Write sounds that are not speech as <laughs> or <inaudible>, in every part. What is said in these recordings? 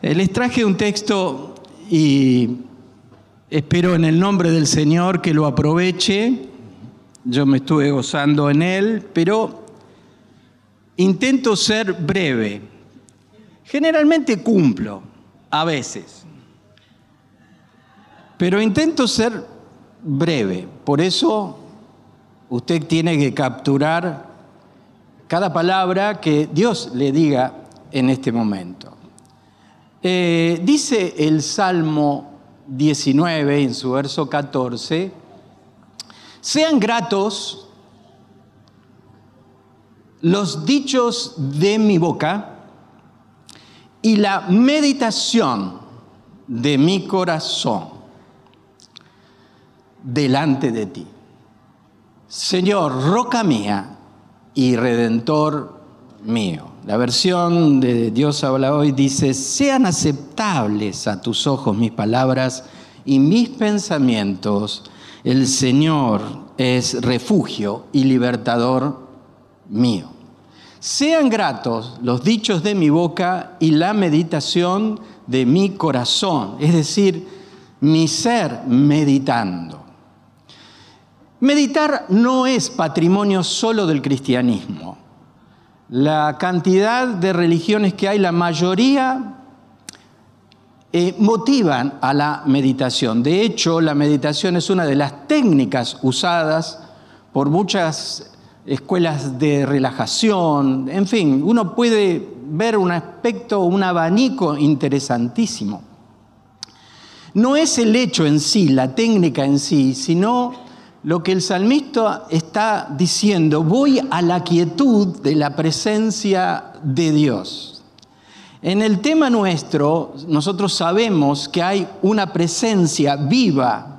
Eh, Les traje un texto y espero en el nombre del Señor que lo aproveche. Yo me estuve gozando en él, pero intento ser breve. Generalmente cumplo, a veces. Pero intento ser breve. Por eso usted tiene que capturar cada palabra que Dios le diga en este momento. Eh, dice el Salmo 19 en su verso 14, sean gratos los dichos de mi boca y la meditación de mi corazón delante de ti. Señor, roca mía y redentor mío. La versión de Dios habla hoy dice, sean aceptables a tus ojos mis palabras y mis pensamientos. El Señor es refugio y libertador mío. Sean gratos los dichos de mi boca y la meditación de mi corazón, es decir, mi ser meditando. Meditar no es patrimonio solo del cristianismo. La cantidad de religiones que hay, la mayoría eh, motivan a la meditación. De hecho, la meditación es una de las técnicas usadas por muchas escuelas de relajación. En fin, uno puede ver un aspecto, un abanico interesantísimo. No es el hecho en sí, la técnica en sí, sino lo que el salmista está diciendo, voy a la quietud de la presencia de Dios. En el tema nuestro, nosotros sabemos que hay una presencia viva.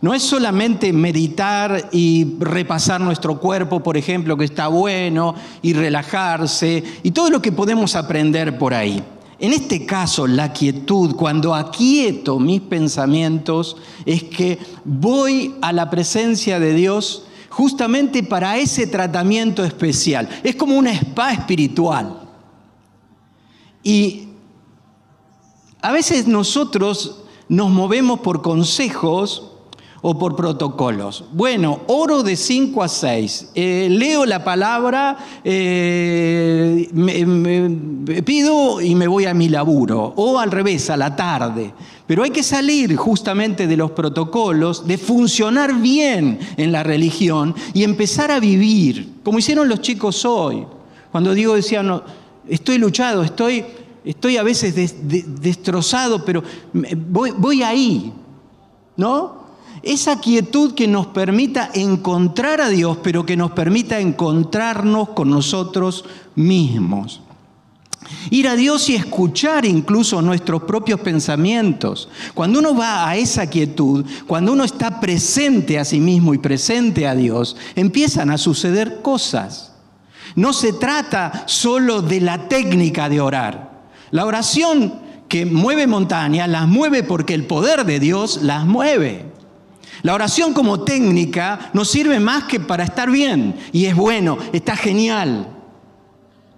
No es solamente meditar y repasar nuestro cuerpo, por ejemplo, que está bueno, y relajarse, y todo lo que podemos aprender por ahí. En este caso, la quietud, cuando aquieto mis pensamientos, es que voy a la presencia de Dios justamente para ese tratamiento especial. Es como una spa espiritual. Y a veces nosotros nos movemos por consejos o por protocolos. Bueno, oro de 5 a 6, eh, leo la palabra, eh, me, pido y me voy a mi laburo, o al revés, a la tarde. Pero hay que salir justamente de los protocolos, de funcionar bien en la religión y empezar a vivir, como hicieron los chicos hoy. Cuando digo, decían, no, estoy luchado, estoy, estoy a veces des, de, destrozado, pero voy, voy ahí, ¿no? Esa quietud que nos permita encontrar a Dios, pero que nos permita encontrarnos con nosotros mismos. Ir a Dios y escuchar incluso nuestros propios pensamientos. Cuando uno va a esa quietud, cuando uno está presente a sí mismo y presente a Dios, empiezan a suceder cosas. No se trata solo de la técnica de orar. La oración que mueve montañas las mueve porque el poder de Dios las mueve. La oración como técnica nos sirve más que para estar bien. Y es bueno, está genial.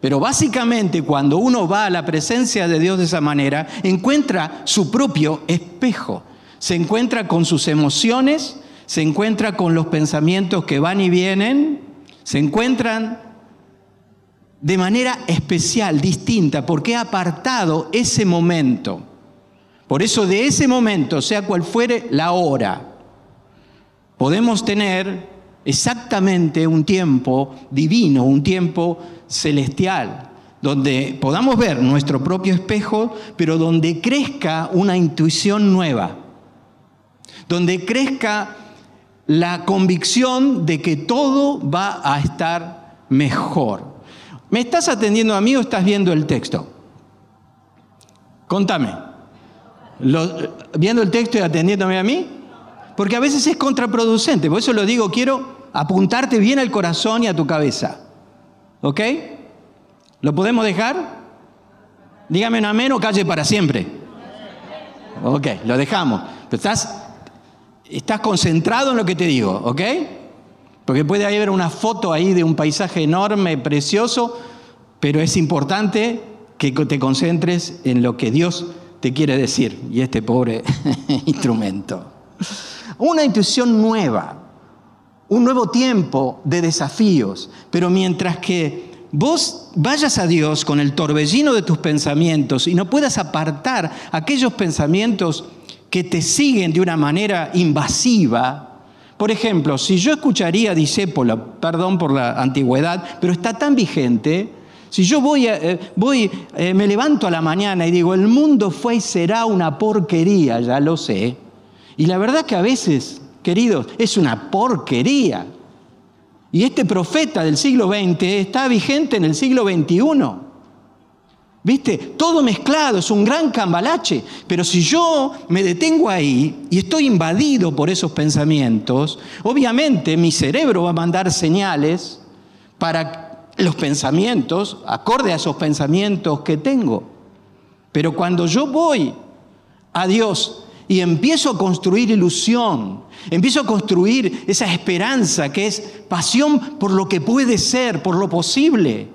Pero básicamente cuando uno va a la presencia de Dios de esa manera, encuentra su propio espejo. Se encuentra con sus emociones, se encuentra con los pensamientos que van y vienen, se encuentran de manera especial, distinta, porque ha apartado ese momento. Por eso de ese momento, sea cual fuere la hora, podemos tener exactamente un tiempo divino, un tiempo celestial, donde podamos ver nuestro propio espejo, pero donde crezca una intuición nueva, donde crezca la convicción de que todo va a estar mejor. ¿Me estás atendiendo a mí o estás viendo el texto? Contame. ¿Lo, ¿Viendo el texto y atendiéndome a mí? Porque a veces es contraproducente. Por eso lo digo, quiero apuntarte bien al corazón y a tu cabeza. ¿Ok? ¿Lo podemos dejar? Dígame un amén o calle para siempre. Ok, lo dejamos. Pero estás, estás concentrado en lo que te digo, ¿ok? Porque puede haber una foto ahí de un paisaje enorme, precioso, pero es importante que te concentres en lo que Dios te quiere decir, y este pobre <laughs> instrumento. Una intuición nueva, un nuevo tiempo de desafíos, pero mientras que vos vayas a Dios con el torbellino de tus pensamientos y no puedas apartar aquellos pensamientos que te siguen de una manera invasiva, por ejemplo, si yo escucharía a Discépolo, perdón por la antigüedad, pero está tan vigente, si yo voy, eh, voy eh, me levanto a la mañana y digo, el mundo fue y será una porquería, ya lo sé. Y la verdad que a veces, queridos, es una porquería. Y este profeta del siglo XX está vigente en el siglo XXI. ¿Viste? Todo mezclado, es un gran cambalache. Pero si yo me detengo ahí y estoy invadido por esos pensamientos, obviamente mi cerebro va a mandar señales para los pensamientos, acorde a esos pensamientos que tengo. Pero cuando yo voy a Dios y empiezo a construir ilusión, empiezo a construir esa esperanza que es pasión por lo que puede ser, por lo posible,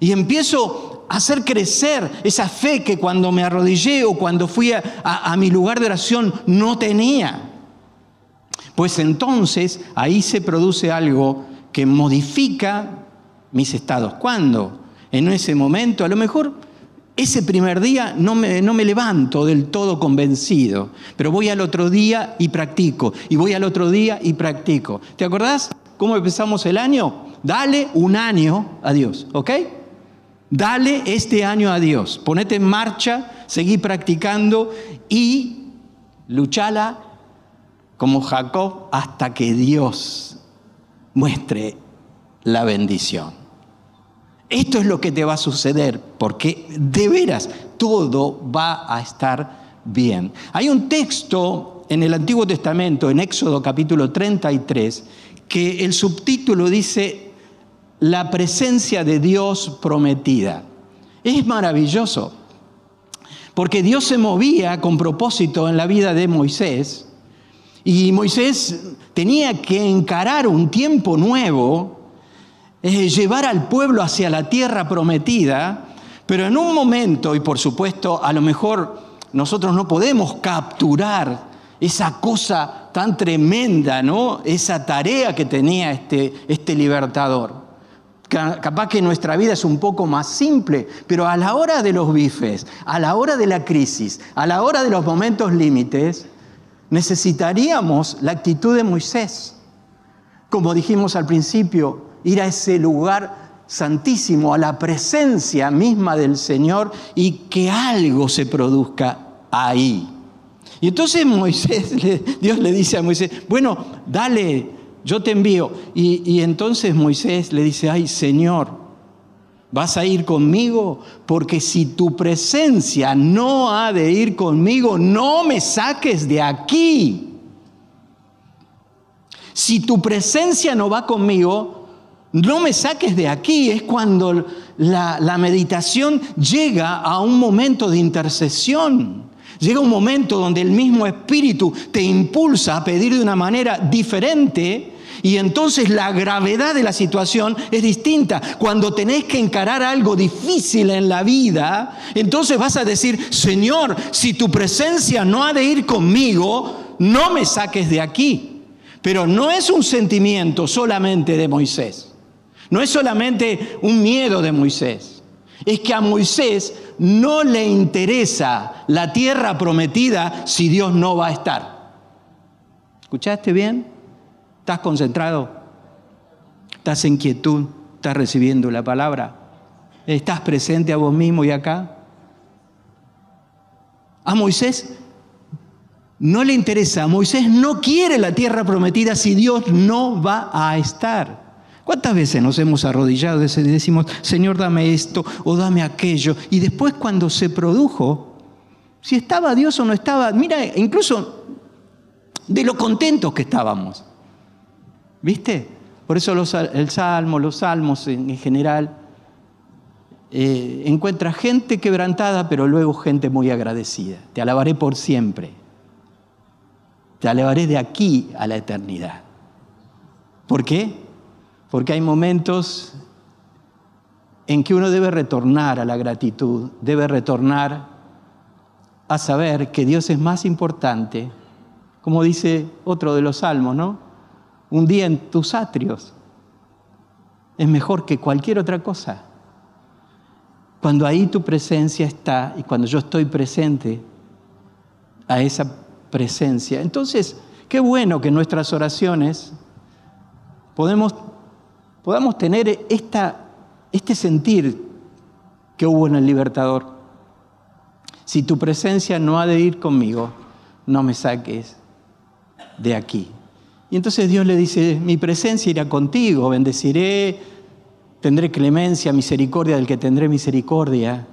y empiezo hacer crecer esa fe que cuando me arrodillé o cuando fui a, mi lugar de oración no tenía. Pues entonces ahí se produce algo que modifica mis estados. ¿Cuándo? En ese momento, a lo mejor ese primer día no me, no me, levanto del todo convencido, pero voy al otro día y practico, y voy al otro día y practico. ¿Te acordás cómo empezamos el año? Dale un año a Dios, ¿ok? Dale este año a Dios, ponete en marcha, seguí practicando y luchala como Jacob hasta que Dios muestre la bendición. Esto es lo que te va a suceder, porque de veras todo va a estar bien. Hay un texto en el Antiguo Testamento, en Éxodo capítulo 33, que el subtítulo dice la presencia de Dios prometida. Es maravilloso, porque Dios se movía con propósito en la vida de Moisés y Moisés tenía que encarar un tiempo nuevo, eh, llevar al pueblo hacia la tierra prometida, pero en un momento, y por supuesto a lo mejor nosotros no podemos capturar esa cosa tan tremenda, ¿no? Esa tarea que tenía este, este libertador. Capaz que nuestra vida es un poco más simple, pero a la hora de los bifes, a la hora de la crisis, a la hora de los momentos límites, necesitaríamos la actitud de Moisés. Como dijimos al principio, ir a ese lugar santísimo, a la presencia misma del Señor y que algo se produzca ahí. Y entonces Moisés, Dios le dice a Moisés, bueno, dale yo te envío. Y, entonces Moisés le dice, ay Señor, vas a ir conmigo, porque si tu presencia no ha de ir conmigo, no me saques de aquí. Si tu presencia no va conmigo, no me saques de aquí. Es cuando la, meditación llega a un momento de intercesión. Llega un momento donde el mismo Espíritu te impulsa a pedir de una manera diferente y entonces la gravedad de la situación es distinta. Cuando tenés que encarar algo difícil en la vida, entonces vas a decir, Señor, si tu presencia no ha de ir conmigo, no me saques de aquí. Pero no es un sentimiento solamente de Moisés. No es solamente un miedo de Moisés. Es que a Moisés no le interesa la tierra prometida si Dios no va a estar. ¿Escuchaste bien? ¿Estás concentrado? ¿Estás en quietud? ¿Estás recibiendo la palabra? ¿Estás presente a vos mismo y acá? A Moisés no le interesa. Moisés no quiere la tierra prometida si Dios no va a estar. ¿Cuántas veces nos hemos arrodillado y decimos, Señor, dame esto o dame aquello? Y después cuando se produjo, si estaba Dios o no estaba, mira, incluso de lo contentos que estábamos. ¿Viste? Por eso el Salmo, los salmos en, general, eh, encuentra gente quebrantada, pero luego gente muy agradecida. Te alabaré por siempre. Te alabaré de aquí a la eternidad. ¿Por qué? Porque hay momentos en que uno debe retornar a la gratitud, debe retornar a saber que Dios es más importante, como dice otro de los salmos, ¿no? Un día en tus atrios es mejor que cualquier otra cosa. Cuando ahí tu presencia está y cuando yo estoy presente a esa presencia. Entonces, qué bueno que nuestras oraciones podemos, podamos tener esta, este sentir que hubo en el libertador. Si tu presencia no ha de ir conmigo, no me saques de aquí. Y entonces Dios le dice, mi presencia irá contigo, bendeciré, tendré clemencia, misericordia del que tendré misericordia,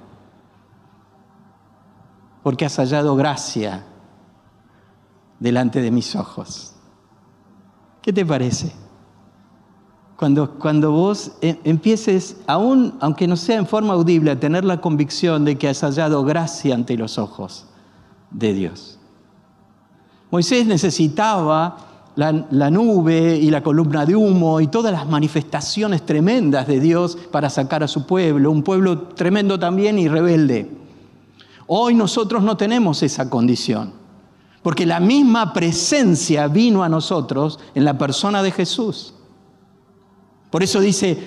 porque has hallado gracia delante de mis ojos. ¿Qué te parece? Cuando, cuando vos eh, empieces, aún, aunque no sea en forma audible, a tener la convicción de que has hallado gracia ante los ojos de Dios. Moisés necesitaba la, nube y la columna de humo y todas las manifestaciones tremendas de Dios para sacar a su pueblo, un pueblo tremendo también y rebelde. Hoy nosotros no tenemos esa condición, porque la misma presencia vino a nosotros en la persona de Jesús. Por eso dice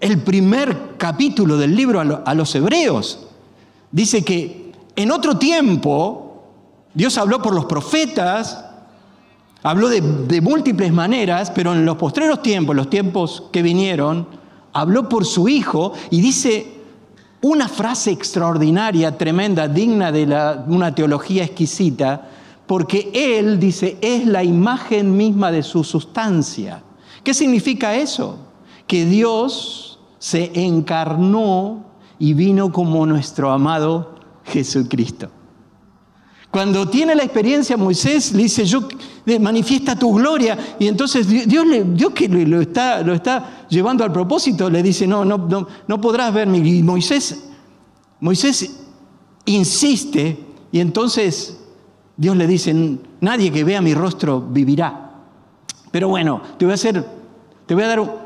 el primer capítulo del libro a los hebreos, dice que en otro tiempo Dios habló por los profetas, Habló de, múltiples maneras, pero en los postreros tiempos, los tiempos que vinieron, habló por su Hijo y dice una frase extraordinaria, tremenda, digna de una teología exquisita, porque Él, dice, es la imagen misma de su sustancia. ¿Qué significa eso? Que Dios se encarnó y vino como nuestro amado Jesucristo. Cuando tiene la experiencia Moisés, le dice, yo manifiesta tu gloria. Y entonces Dios, que lo está, lo está llevando al propósito, le dice, no, no, no, no podrás verme. Y Moisés, Moisés insiste y entonces Dios le dice, nadie que vea mi rostro vivirá. Pero bueno, te voy a hacer, te voy a dar,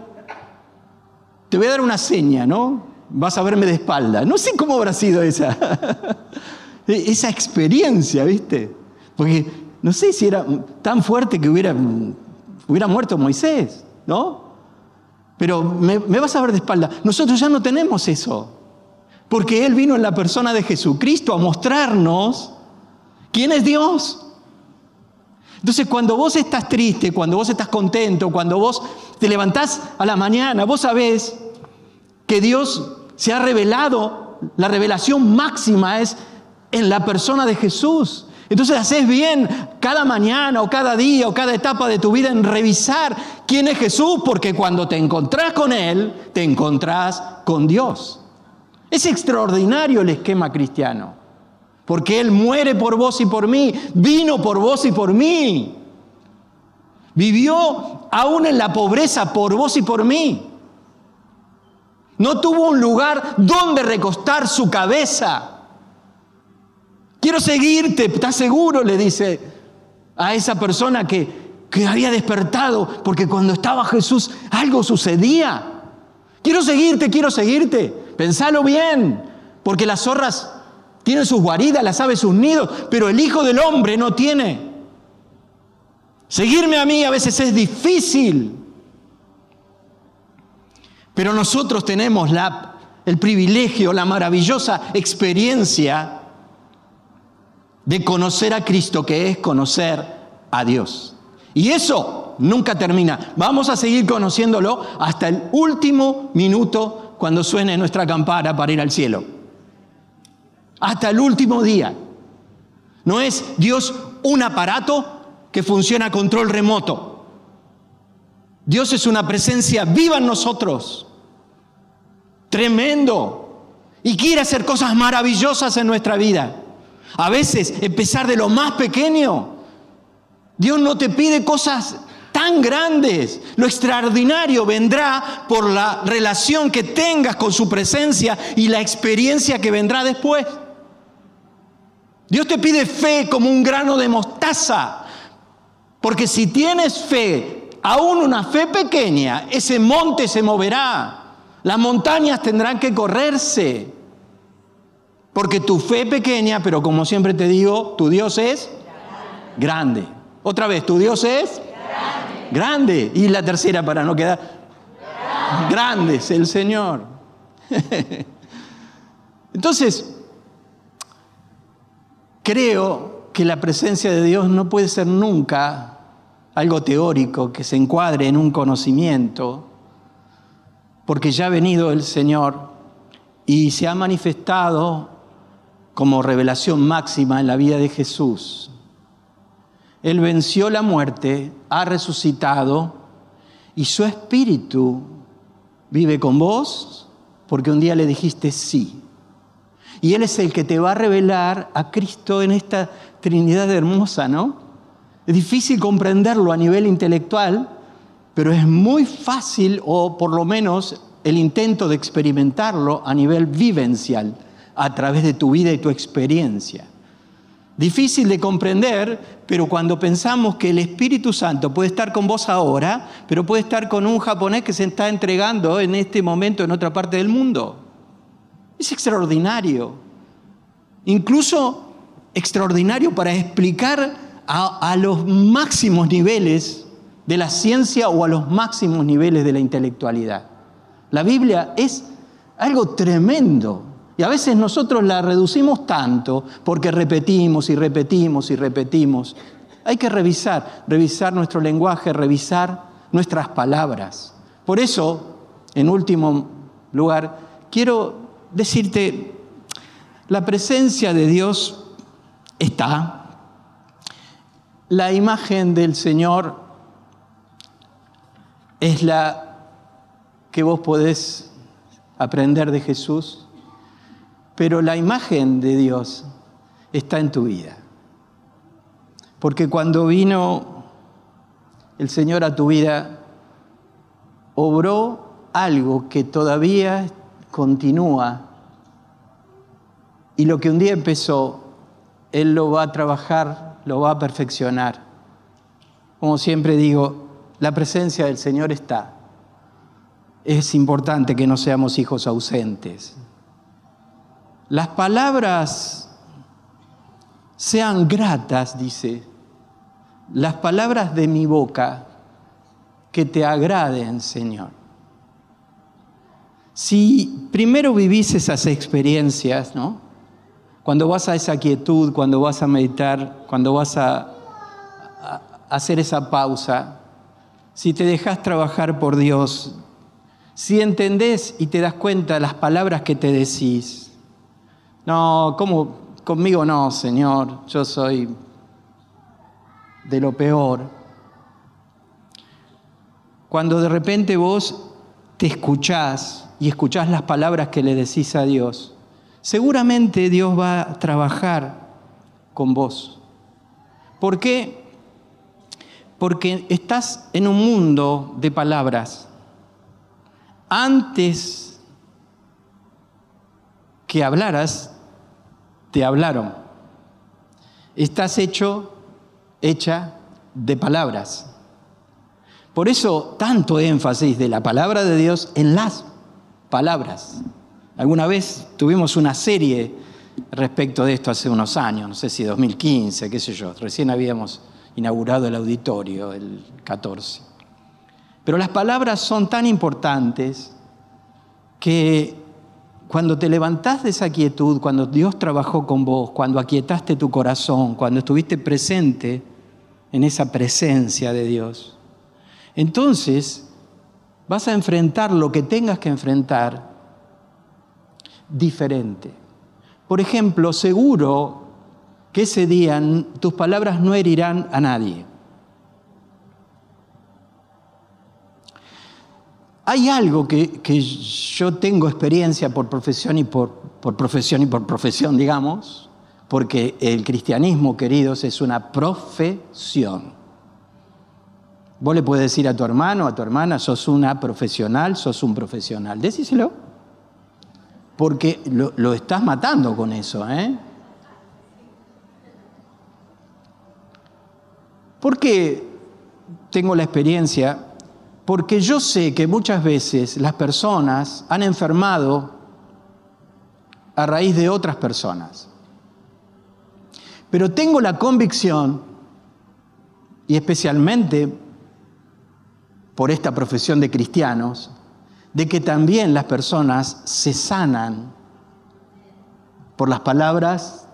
te voy a dar una seña, ¿no? Vas a verme de espalda. No sé cómo habrá sido esa. <laughs> esa experiencia, ¿viste? Porque no sé si era tan fuerte que hubiera, hubiera muerto Moisés, ¿no? Pero me, me vas a ver de espalda. Nosotros ya no tenemos eso. Porque Él vino en la persona de Jesucristo a mostrarnos quién es Dios. Entonces, cuando vos estás triste, cuando vos estás contento, cuando vos te levantás a la mañana, vos sabés que Dios se ha revelado, la revelación máxima es en la persona de Jesús. Entonces haces bien cada mañana o cada día o cada etapa de tu vida en revisar quién es Jesús, porque cuando te encontrás con Él, te encontrás con Dios. Es extraordinario el esquema cristiano, porque Él muere por vos y por mí, vino por vos y por mí, vivió aún en la pobreza por vos y por mí. No tuvo un lugar donde recostar su cabeza. Quiero seguirte, ¿estás seguro? Le dice a esa persona que, que había despertado, porque cuando estaba Jesús algo sucedía. Quiero seguirte, quiero seguirte. Pensalo bien, porque las zorras tienen sus guaridas, las aves sus nidos, pero el Hijo del Hombre no tiene. Seguirme a mí a veces es difícil, pero nosotros tenemos la, el privilegio, la maravillosa experiencia de conocer a Cristo, que es conocer a Dios. Y eso nunca termina. Vamos a seguir conociéndolo hasta el último minuto cuando suene nuestra campana para ir al cielo. Hasta el último día. No es Dios un aparato que funciona a control remoto. Dios es una presencia viva en nosotros. Tremendo. Y quiere hacer cosas maravillosas en nuestra vida. A veces empezar de lo más pequeño. Dios no te pide cosas tan grandes. Lo extraordinario vendrá por la relación que tengas con su presencia y la experiencia que vendrá después. Dios te pide fe como un grano de mostaza. Porque si tienes fe, aún una fe pequeña, ese monte se moverá. Las montañas tendrán que correrse. Porque tu fe pequeña, pero como siempre te digo, tu Dios es grande. Otra vez, tu Dios es grande. grande. Y la tercera para no quedar grande, grande es el Señor. <laughs> Entonces, creo que la presencia de Dios no puede ser nunca algo teórico que se encuadre en un conocimiento, porque ya ha venido el Señor y se ha manifestado como revelación máxima en la vida de Jesús. Él venció la muerte, ha resucitado y su espíritu vive con vos porque un día le dijiste sí. Y Él es el que te va a revelar a Cristo en esta Trinidad hermosa, ¿no? Es difícil comprenderlo a nivel intelectual, pero es muy fácil, o por lo menos el intento de experimentarlo a nivel vivencial, a través de tu vida y tu experiencia. Difícil de comprender, pero cuando pensamos que el Espíritu Santo puede estar con vos ahora, pero puede estar con un japonés que se está entregando en este momento en otra parte del mundo. Es extraordinario. Incluso extraordinario para explicar a, los máximos niveles de la ciencia o a los máximos niveles de la intelectualidad. La Biblia es algo tremendo. Y a veces nosotros la reducimos tanto porque repetimos y repetimos y repetimos. Hay que revisar, revisar nuestro lenguaje, revisar nuestras palabras. Por eso, en último lugar, quiero decirte, la presencia de Dios está. La imagen del Señor es la que vos podés aprender de Jesús, pero la imagen de Dios está en tu vida. Porque cuando vino el Señor a tu vida, obró algo que todavía continúa y lo que un día empezó, Él lo va a trabajar, lo va a perfeccionar. Como siempre digo, la presencia del Señor está es importante que no seamos hijos ausentes. Las palabras sean gratas, dice, las palabras de mi boca que te agraden, Señor. Si primero vivís esas experiencias, ¿no? Cuando vas a esa quietud, cuando vas a meditar, cuando vas a, hacer esa pausa, si te dejas trabajar por Dios, si entendés y te das cuenta de las palabras que te decís, no, ¿cómo? Conmigo no, Señor, yo soy de lo peor. Cuando de repente vos te escuchás y escuchás las palabras que le decís a Dios, seguramente Dios va a trabajar con vos. ¿Por qué? Porque estás en un mundo de palabras antes que hablaras, te hablaron. Estás hecho, hecha de palabras. Por eso tanto énfasis de la palabra de Dios en las palabras. Alguna vez tuvimos una serie respecto de esto hace unos años, no sé si 2015, qué sé yo, recién habíamos inaugurado el auditorio el 14. Pero las palabras son tan importantes que cuando te levantás de esa quietud, cuando Dios trabajó con vos, cuando aquietaste tu corazón, cuando estuviste presente en esa presencia de Dios, entonces vas a enfrentar lo que tengas que enfrentar diferente. Por ejemplo, seguro que ese día tus palabras no herirán a nadie. Hay algo que, yo tengo experiencia por profesión y por, por profesión y por profesión, digamos, porque el cristianismo, queridos, es una profesión. Vos le puedes decir a tu hermano, a tu hermana, sos una profesional, sos un profesional. Decíselo. Porque lo, lo estás matando con eso, ¿eh? Porque tengo la experiencia porque yo sé que muchas veces las personas han enfermado a raíz de otras personas. Pero tengo la convicción, y especialmente por esta profesión de cristianos, de que también las personas se sanan por las palabras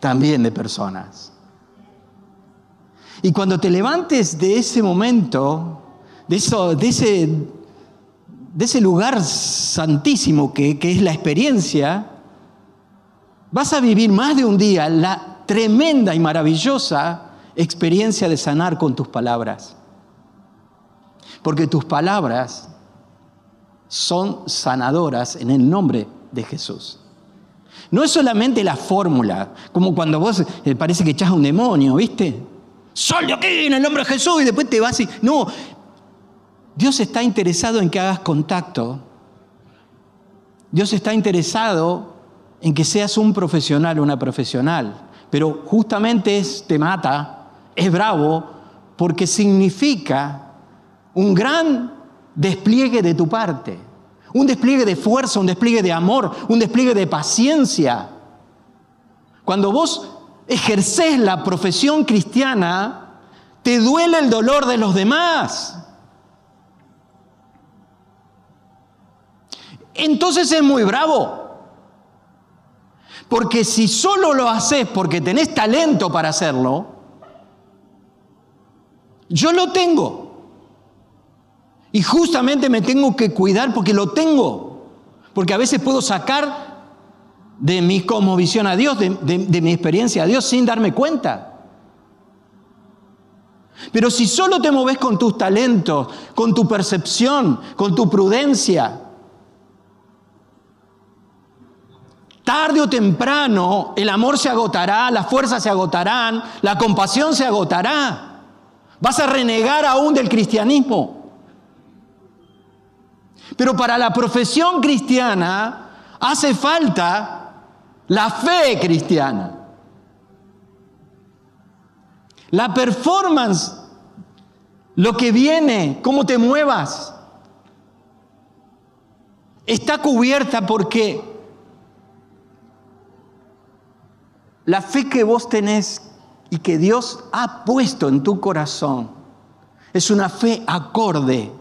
también de personas. Y cuando te levantes de ese momento, de, eso, de, ese, de ese lugar santísimo que, que es la experiencia, vas a vivir más de un día la tremenda y maravillosa experiencia de sanar con tus palabras. Porque tus palabras son sanadoras en el nombre de Jesús. No es solamente la fórmula, como cuando vos eh, parece que echás a un demonio, ¿viste? Sal de aquí en el nombre de Jesús y después te vas y... No, Dios está interesado en que hagas contacto. Dios está interesado en que seas un profesional o una profesional. Pero justamente es, te mata, es bravo, porque significa un gran despliegue de tu parte. Un despliegue de fuerza, un despliegue de amor, un despliegue de paciencia. Cuando vos ejerces la profesión cristiana, te duele el dolor de los demás. Entonces es muy bravo. Porque si solo lo haces porque tenés talento para hacerlo, yo lo tengo. Y justamente me tengo que cuidar porque lo tengo. Porque a veces puedo sacar de mi visión a Dios, de, de mi experiencia a Dios sin darme cuenta. Pero si solo te moves con tus talentos, con tu percepción, con tu prudencia, tarde o temprano el amor se agotará, las fuerzas se agotarán, la compasión se agotará. Vas a renegar aún del cristianismo. Pero para la profesión cristiana hace falta la fe cristiana. La performance, lo que viene, cómo te muevas, está cubierta porque la fe que vos tenés y que Dios ha puesto en tu corazón es una fe acorde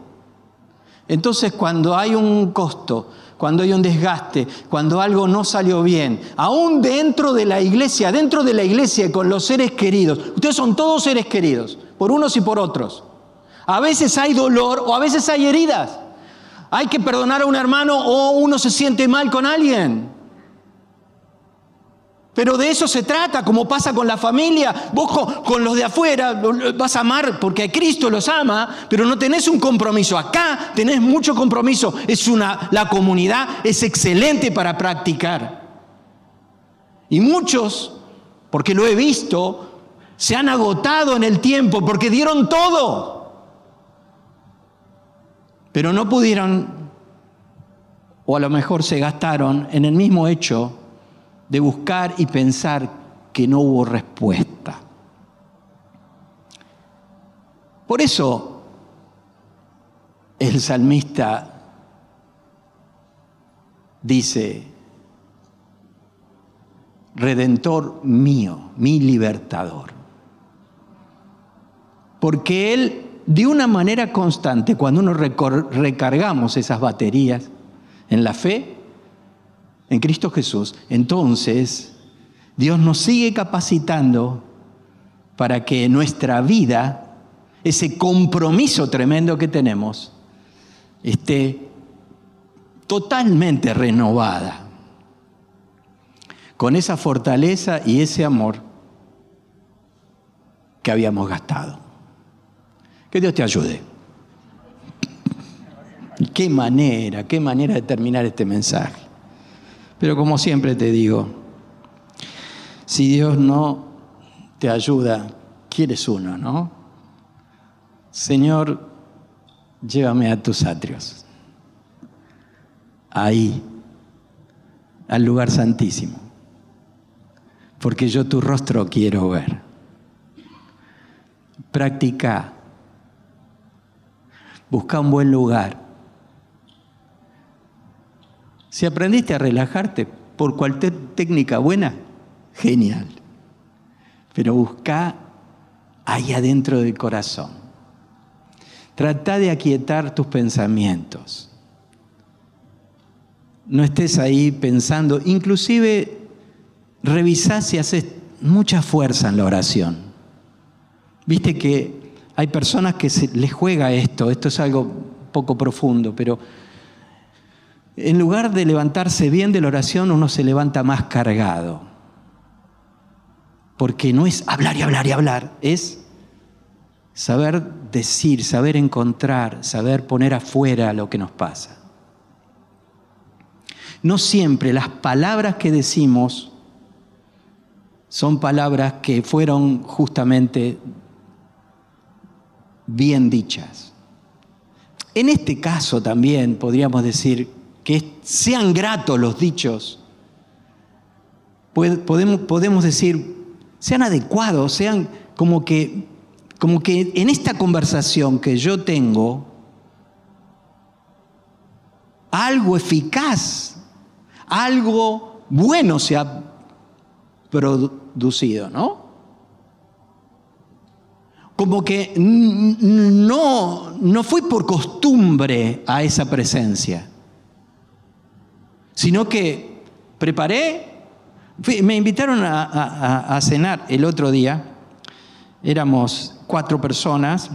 entonces cuando hay un costo, cuando hay un desgaste, cuando algo no salió bien, aún dentro de la iglesia, dentro de la iglesia con los seres queridos, ustedes son todos seres queridos, por unos y por otros. A veces hay dolor o a veces hay heridas. Hay que perdonar a un hermano o uno se siente mal con alguien. Pero de eso se trata, como pasa con la familia. Vos con, los de afuera vas a amar porque Cristo los ama, pero no tenés un compromiso. Acá tenés mucho compromiso. Es una, la comunidad es excelente para practicar. Y muchos, porque lo he visto, se han agotado en el tiempo porque dieron todo. Pero no pudieron, o a lo mejor se gastaron en el mismo hecho de buscar y pensar que no hubo respuesta. Por eso el salmista dice, Redentor mío, mi libertador. Porque Él, de una manera constante, cuando uno recargamos esas baterías en la fe, en Cristo Jesús, entonces Dios nos sigue capacitando para que nuestra vida, ese compromiso tremendo que tenemos, esté totalmente renovada, con esa fortaleza y ese amor que habíamos gastado. Que Dios te ayude. Qué manera, qué manera de terminar este mensaje. Pero como siempre te digo, si Dios no te ayuda, quieres uno, ¿no? Señor, llévame a tus atrios, ahí, al lugar santísimo, porque yo tu rostro quiero ver. Practica, busca un buen lugar si aprendiste a relajarte, por cualquier técnica buena, genial. Pero busca ahí adentro del corazón. Trata de aquietar tus pensamientos. No estés ahí pensando, inclusive revisá si haces mucha fuerza en la oración. Viste que hay personas que se les juega esto, esto es algo poco profundo, pero en lugar de levantarse bien de la oración, uno se levanta más cargado. Porque no es hablar y hablar y hablar, es saber decir, saber encontrar, saber poner afuera lo que nos pasa. No siempre las palabras que decimos son palabras que fueron justamente bien dichas. En este caso también podríamos decir que sean gratos los dichos. Podemos, podemos decir, sean adecuados, sean como que, como que en esta conversación que yo tengo, algo eficaz, algo bueno se ha producido, ¿no? Como que no, no fui por costumbre a esa presencia sino que preparé, me invitaron a, cenar el otro día, éramos cuatro personas,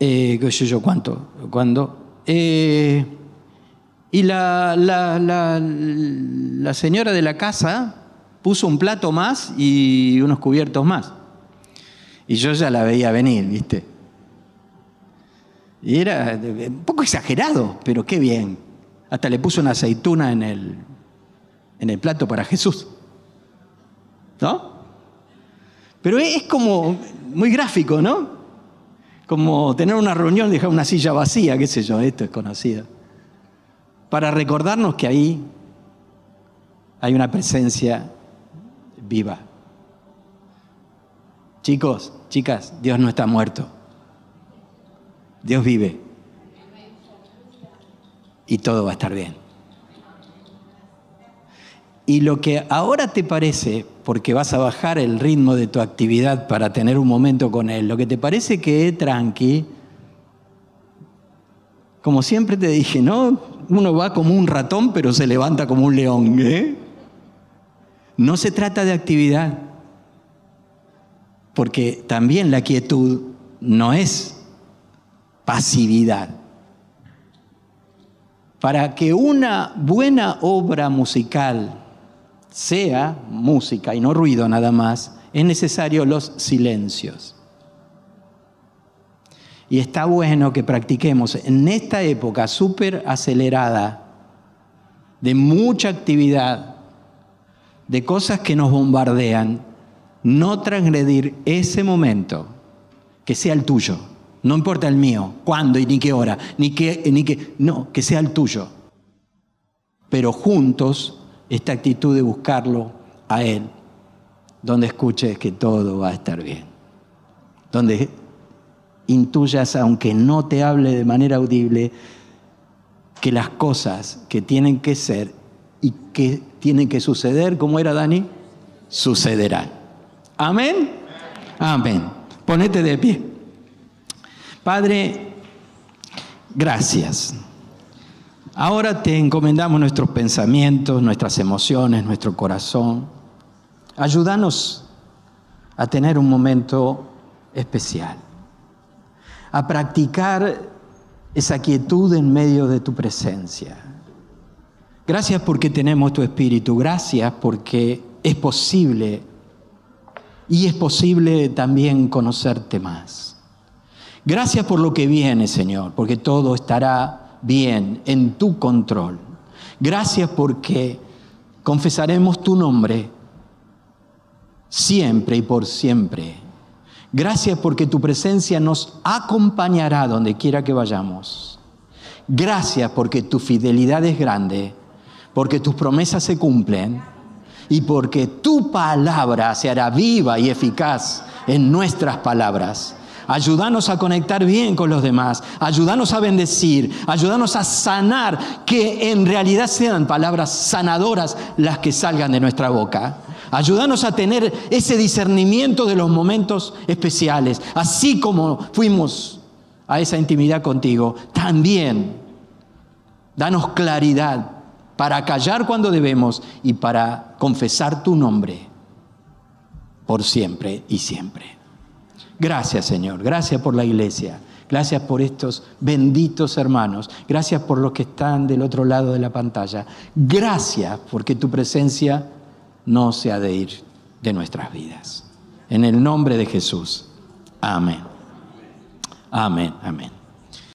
eh, qué sé yo cuánto, cuándo, eh, y la, la señora de la casa puso un plato más y unos cubiertos más. Y yo ya la veía venir, ¿viste? Y era un poco exagerado, pero qué bien. Hasta le puso una aceituna en el, en el plato para Jesús. ¿No? Pero es como muy gráfico, ¿no? Como tener una reunión y dejar una silla vacía, qué sé yo, esto es conocido. Para recordarnos que ahí hay una presencia viva. Chicos, chicas, Dios no está muerto. Dios vive y todo va a estar bien. Y lo que ahora te parece, porque vas a bajar el ritmo de tu actividad para tener un momento con Él, lo que te parece que es tranqui, como siempre te dije, ¿no? Uno va como un ratón, pero se levanta como un león. ¿eh? No se trata de actividad, porque también la quietud no es pasividad. Para que una buena obra musical sea música y no ruido nada más, es necesario los silencios. Y está bueno que practiquemos en esta época súper acelerada, de mucha actividad, de cosas que nos bombardean, no transgredir ese momento, que sea el tuyo. No importa el mío, cuándo y ni qué hora, ni qué, ni qué, no, que sea el tuyo. Pero juntos, esta actitud de buscarlo a Él, donde escuches que todo va a estar bien. Donde intuyas, aunque no te hable de manera audible, que las cosas que tienen que ser y que tienen que suceder, como era Dani, sucederán. Amén. Amén. Ponete de pie. Padre, gracias. Ahora te encomendamos nuestros pensamientos, nuestras emociones, nuestro corazón. Ayúdanos a tener un momento especial, a practicar esa quietud en medio de tu presencia. Gracias porque tenemos tu espíritu, gracias porque es posible y es posible también conocerte más. Gracias por lo que viene, Señor, porque todo estará bien en tu control. Gracias porque confesaremos tu nombre siempre y por siempre. Gracias porque tu presencia nos acompañará donde quiera que vayamos. Gracias porque tu fidelidad es grande, porque tus promesas se cumplen y porque tu palabra se hará viva y eficaz en nuestras palabras Ayúdanos a conectar bien con los demás. Ayúdanos a bendecir. Ayúdanos a sanar. Que en realidad sean palabras sanadoras las que salgan de nuestra boca. Ayúdanos a tener ese discernimiento de los momentos especiales. Así como fuimos a esa intimidad contigo, también danos claridad para callar cuando debemos y para confesar tu nombre por siempre y siempre. Gracias Señor, gracias por la iglesia, gracias por estos benditos hermanos, gracias por los que están del otro lado de la pantalla, gracias porque tu presencia no se ha de ir de nuestras vidas. En el nombre de Jesús. Amén. Amén, amén.